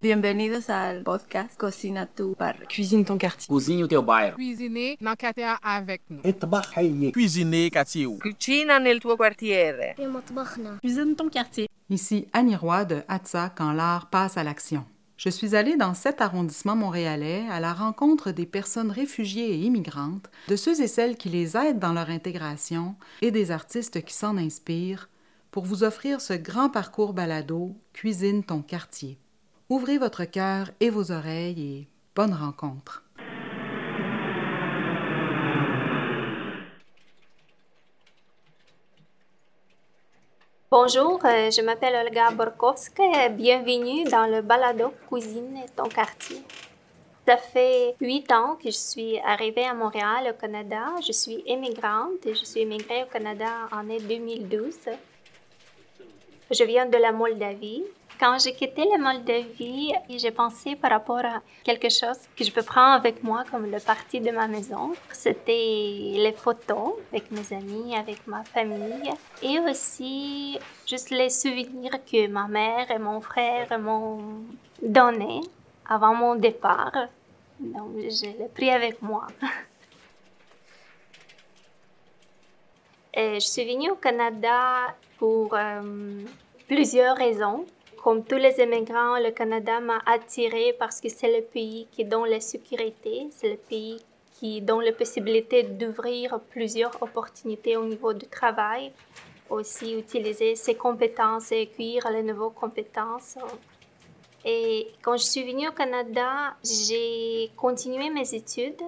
Bienvenidos al podcast Cocina tu barrio. Cuisine ton quartier. Cuisine o teu. Cuisiner dans quartier avec nous. Cuisiner Cuisine quartier. Cuisine ton quartier. Ici Annie Roy de Hatsa quand l'art passe à l'action. Je suis allée dans cet arrondissement montréalais à la rencontre des personnes réfugiées et immigrantes, de ceux et celles qui les aident dans leur intégration et des artistes qui s'en inspirent pour vous offrir ce grand parcours balado Cuisine ton quartier. Ouvrez votre cœur et vos oreilles et bonne rencontre. Bonjour, euh, je m'appelle Olga Borkowska et bienvenue dans le balado Cuisine ton quartier. Ça fait huit ans que je suis arrivée à Montréal, au Canada. Je suis immigrante et je suis immigrée au Canada en 2012. Je viens de la Moldavie. Quand j'ai quitté la Moldavie, j'ai pensé par rapport à quelque chose que je peux prendre avec moi comme le parti de ma maison. C'était les photos avec mes amis, avec ma famille et aussi juste les souvenirs que ma mère et mon frère m'ont donnés avant mon départ. Donc, je l'ai pris avec moi. Je suis venue au Canada pour euh, plusieurs raisons. Comme tous les immigrants, le Canada m'a attiré parce que c'est le pays qui donne la sécurité, c'est le pays qui donne la possibilité d'ouvrir plusieurs opportunités au niveau du travail, aussi utiliser ses compétences et accueillir les nouvelles compétences. Et quand je suis venue au Canada, j'ai continué mes études.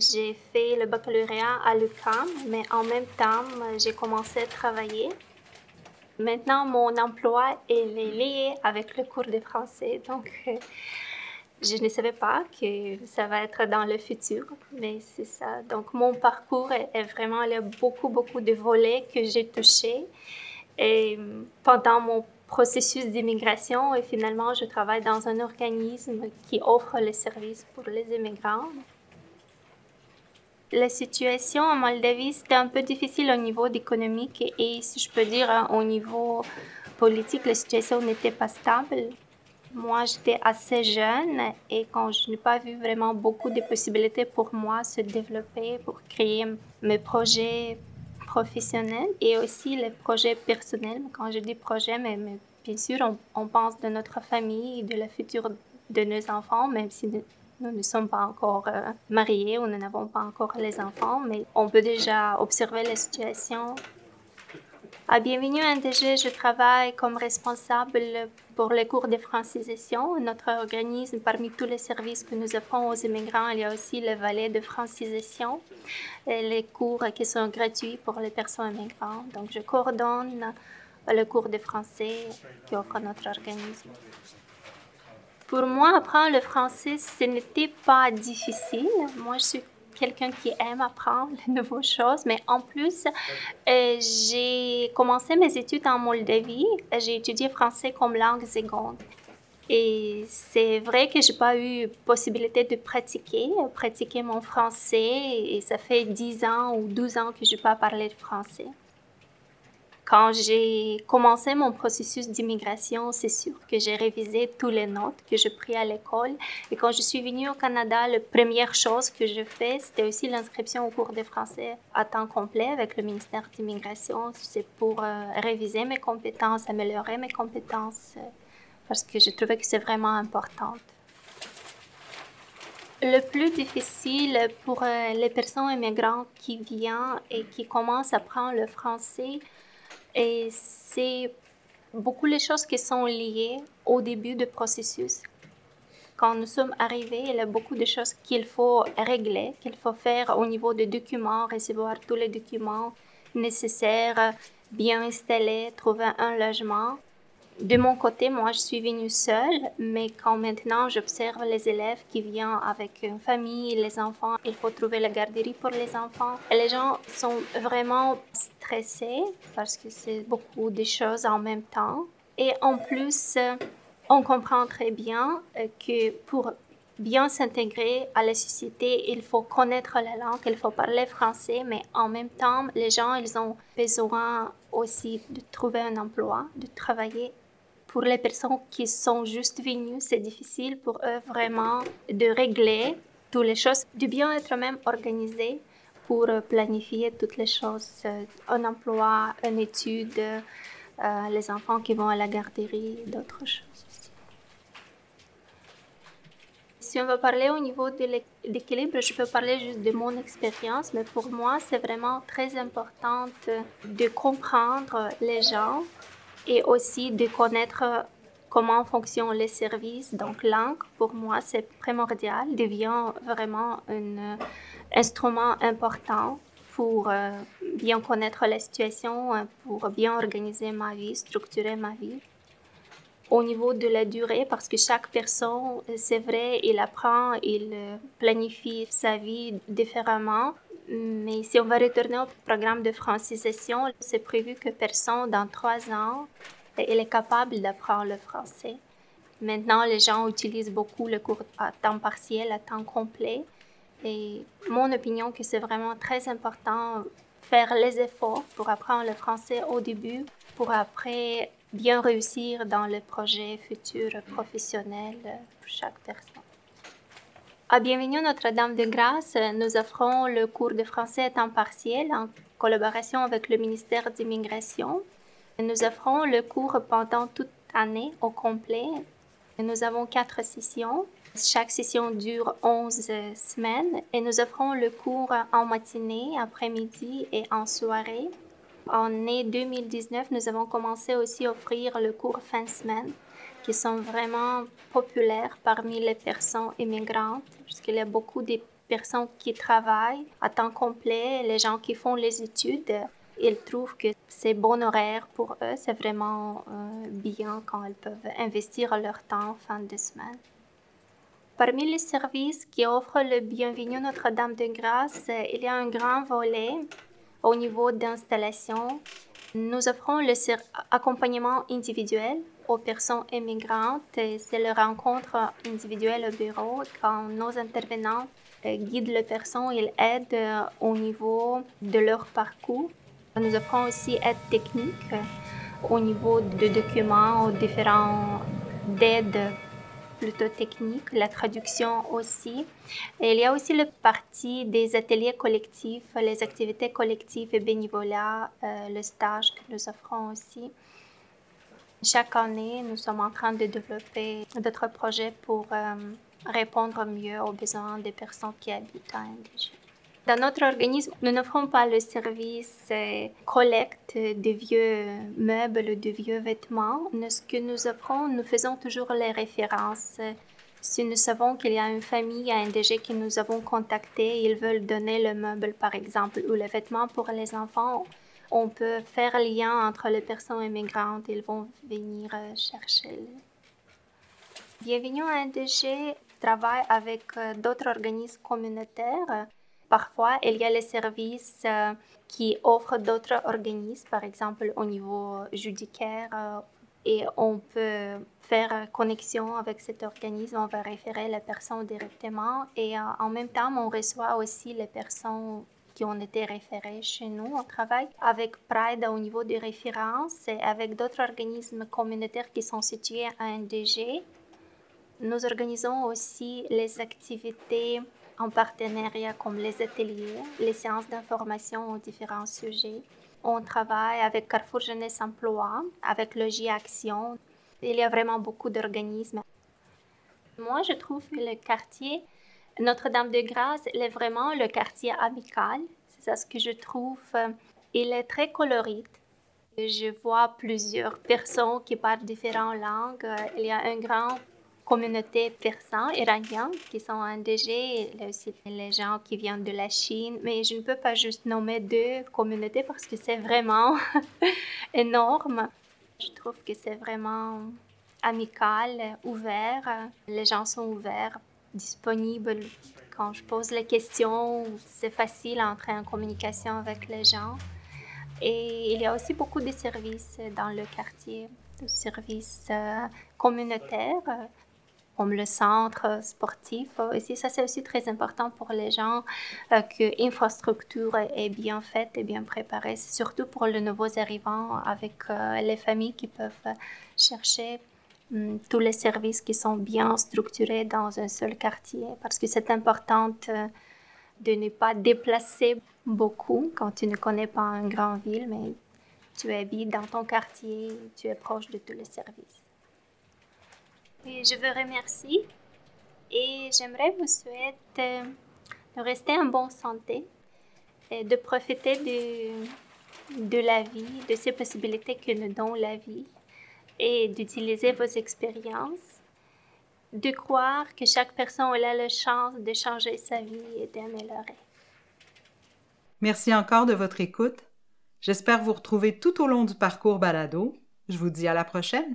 J'ai fait le baccalauréat à l'UQAM, mais en même temps, j'ai commencé à travailler. Maintenant, mon emploi est lié avec le cours de français, donc euh, je ne savais pas que ça va être dans le futur, mais c'est ça. Donc, mon parcours est, est vraiment, il y a beaucoup, beaucoup de volets que j'ai touchés. Et pendant mon processus d'immigration, et finalement, je travaille dans un organisme qui offre les services pour les immigrants. La situation en Moldavie, c'était un peu difficile au niveau économique et, si je peux dire, hein, au niveau politique, la situation n'était pas stable. Moi, j'étais assez jeune et quand je n'ai pas vu vraiment beaucoup de possibilités pour moi se développer, pour créer mes projets professionnels et aussi les projets personnels. Quand je dis projet, mais, bien sûr, on, on, pense de notre famille, de la future de nos enfants, même si nous ne sommes pas encore euh, mariés ou nous n'avons pas encore les enfants, mais on peut déjà observer la situation. À Bienvenue NDG, je travaille comme responsable pour les cours de francisation. Notre organisme, parmi tous les services que nous offrons aux immigrants, il y a aussi le volet de francisation, et les cours qui sont gratuits pour les personnes immigrantes. Donc, je coordonne le cours de français qu'offre notre organisme. Pour moi, apprendre le français, ce n'était pas difficile. Moi, je suis quelqu'un qui aime apprendre de nouvelles choses, mais en plus, euh, j'ai commencé mes études en Moldavie. J'ai étudié français comme langue seconde. Et c'est vrai que j'ai pas eu possibilité de pratiquer, pratiquer mon français. Et ça fait 10 ans ou 12 ans que je n'ai pas parlé de français. Quand j'ai commencé mon processus d'immigration, c'est sûr que j'ai révisé toutes les notes que j'ai prises à l'école. Et quand je suis venue au Canada, la première chose que je fais, c'était aussi l'inscription au cours de français à temps complet avec le ministère d'immigration. C'est pour euh, réviser mes compétences, améliorer mes compétences, euh, parce que je trouvais que c'est vraiment important. Le plus difficile pour euh, les personnes immigrantes qui viennent et qui commencent à apprendre le français, et c'est beaucoup les choses qui sont liées au début du processus. Quand nous sommes arrivés, il y a beaucoup de choses qu'il faut régler, qu'il faut faire au niveau des documents, recevoir tous les documents nécessaires, bien installer, trouver un logement. De mon côté, moi, je suis venue seule, mais quand maintenant j'observe les élèves qui viennent avec une famille, les enfants, il faut trouver la garderie pour les enfants. Les gens sont vraiment parce que c'est beaucoup de choses en même temps. Et en plus, on comprend très bien que pour bien s'intégrer à la société, il faut connaître la langue, il faut parler français, mais en même temps, les gens, ils ont besoin aussi de trouver un emploi, de travailler Pour les personnes qui sont juste venues, c'est difficile pour eux vraiment de régler toutes les choses, de bien être même organisé pour planifier toutes les choses, euh, un emploi, une étude, euh, les enfants qui vont à la garderie, d'autres choses aussi. Si on veut parler au niveau de l'équilibre, je peux parler juste de mon expérience, mais pour moi, c'est vraiment très important de comprendre les gens et aussi de connaître comment fonctionnent les services. Donc, langue, pour moi, c'est primordial, devient vraiment un instrument important pour euh, bien connaître la situation, euh, pour bien organiser ma vie, structurer ma vie. Au niveau de la durée, parce que chaque personne, c'est vrai, il apprend, il planifie sa vie différemment. Mais si on va retourner au programme de francisation, c'est prévu que personne dans trois ans il est capable d'apprendre le français. Maintenant, les gens utilisent beaucoup le cours à temps partiel, à temps complet. Et mon opinion que c'est vraiment très important faire les efforts pour apprendre le français au début, pour après bien réussir dans le projet futur professionnel pour chaque personne. À Bienvenue Notre-Dame de Grâce, nous offrons le cours de français à temps partiel en collaboration avec le ministère d'immigration. Nous offrons le cours pendant toute l'année au complet. Nous avons quatre sessions. Chaque session dure 11 semaines et nous offrons le cours en matinée, après-midi et en soirée. En année 2019, nous avons commencé aussi à offrir le cours fin semaine qui sont vraiment populaires parmi les personnes immigrantes, puisqu'il y a beaucoup de personnes qui travaillent à temps complet, les gens qui font les études. Ils trouvent que c'est bon horaire pour eux, c'est vraiment euh, bien quand ils peuvent investir leur temps fin de semaine. Parmi les services qui offrent le Bienvenue Notre-Dame de Grâce, il y a un grand volet au niveau d'installation. Nous offrons le accompagnement individuel aux personnes immigrantes. C'est le rencontre individuelle au bureau quand nos intervenants euh, guident les personnes, ils aident euh, au niveau de leur parcours nous offrons aussi aide technique au niveau de documents, aux différents aides plutôt techniques, la traduction aussi. Il y a aussi le parti des ateliers collectifs, les activités collectives et bénévolat, euh, le stage que nous offrons aussi. Chaque année, nous sommes en train de développer d'autres projets pour euh, répondre mieux aux besoins des personnes qui habitent à NDG. Dans notre organisme, nous n'offrons pas le service euh, collecte de vieux meubles, de vieux vêtements. Ce que nous offrons, nous faisons toujours les références. Si nous savons qu'il y a une famille, un DG que nous avons contacté, ils veulent donner le meuble par exemple ou le vêtement pour les enfants, on peut faire lien entre les personnes immigrantes, ils vont venir euh, chercher. Bienvenue à NDG travaille avec euh, d'autres organismes communautaires Parfois, il y a les services euh, qui offrent d'autres organismes, par exemple au niveau judiciaire, euh, et on peut faire connexion avec cet organisme, on va référer la personne directement, et euh, en même temps, on reçoit aussi les personnes qui ont été référées chez nous. On travaille avec Pride au niveau des références et avec d'autres organismes communautaires qui sont situés à NDG. Nous organisons aussi les activités en partenariat comme les ateliers, les séances d'information aux différents sujets. On travaille avec Carrefour Jeunesse Emploi, avec Logis Action. Il y a vraiment beaucoup d'organismes. Moi, je trouve le quartier Notre-Dame-de-Grâce, est vraiment le quartier amical. C'est ça ce que je trouve. Il est très coloré. Je vois plusieurs personnes qui parlent différentes langues. Il y a un grand communauté persane, iranienne, qui sont en DG, il y a aussi les gens qui viennent de la Chine, mais je ne peux pas juste nommer deux communautés parce que c'est vraiment énorme. Je trouve que c'est vraiment amical, ouvert. Les gens sont ouverts, disponibles. Quand je pose les questions, c'est facile d'entrer en communication avec les gens. Et il y a aussi beaucoup de services dans le quartier, de services euh, communautaires comme le centre sportif. Aussi, ça, c'est aussi très important pour les gens euh, que l'infrastructure est bien faite et bien préparée. C'est surtout pour les nouveaux arrivants avec euh, les familles qui peuvent chercher hum, tous les services qui sont bien structurés dans un seul quartier parce que c'est important euh, de ne pas déplacer beaucoup quand tu ne connais pas une grande ville, mais tu habites dans ton quartier, tu es proche de tous les services. Je vous remercie et j'aimerais vous souhaiter euh, de rester en bonne santé et de profiter de, de la vie, de ces possibilités que nous donne la vie et d'utiliser vos expériences, de croire que chaque personne a la chance de changer sa vie et d'améliorer. Merci encore de votre écoute. J'espère vous retrouver tout au long du parcours balado. Je vous dis à la prochaine.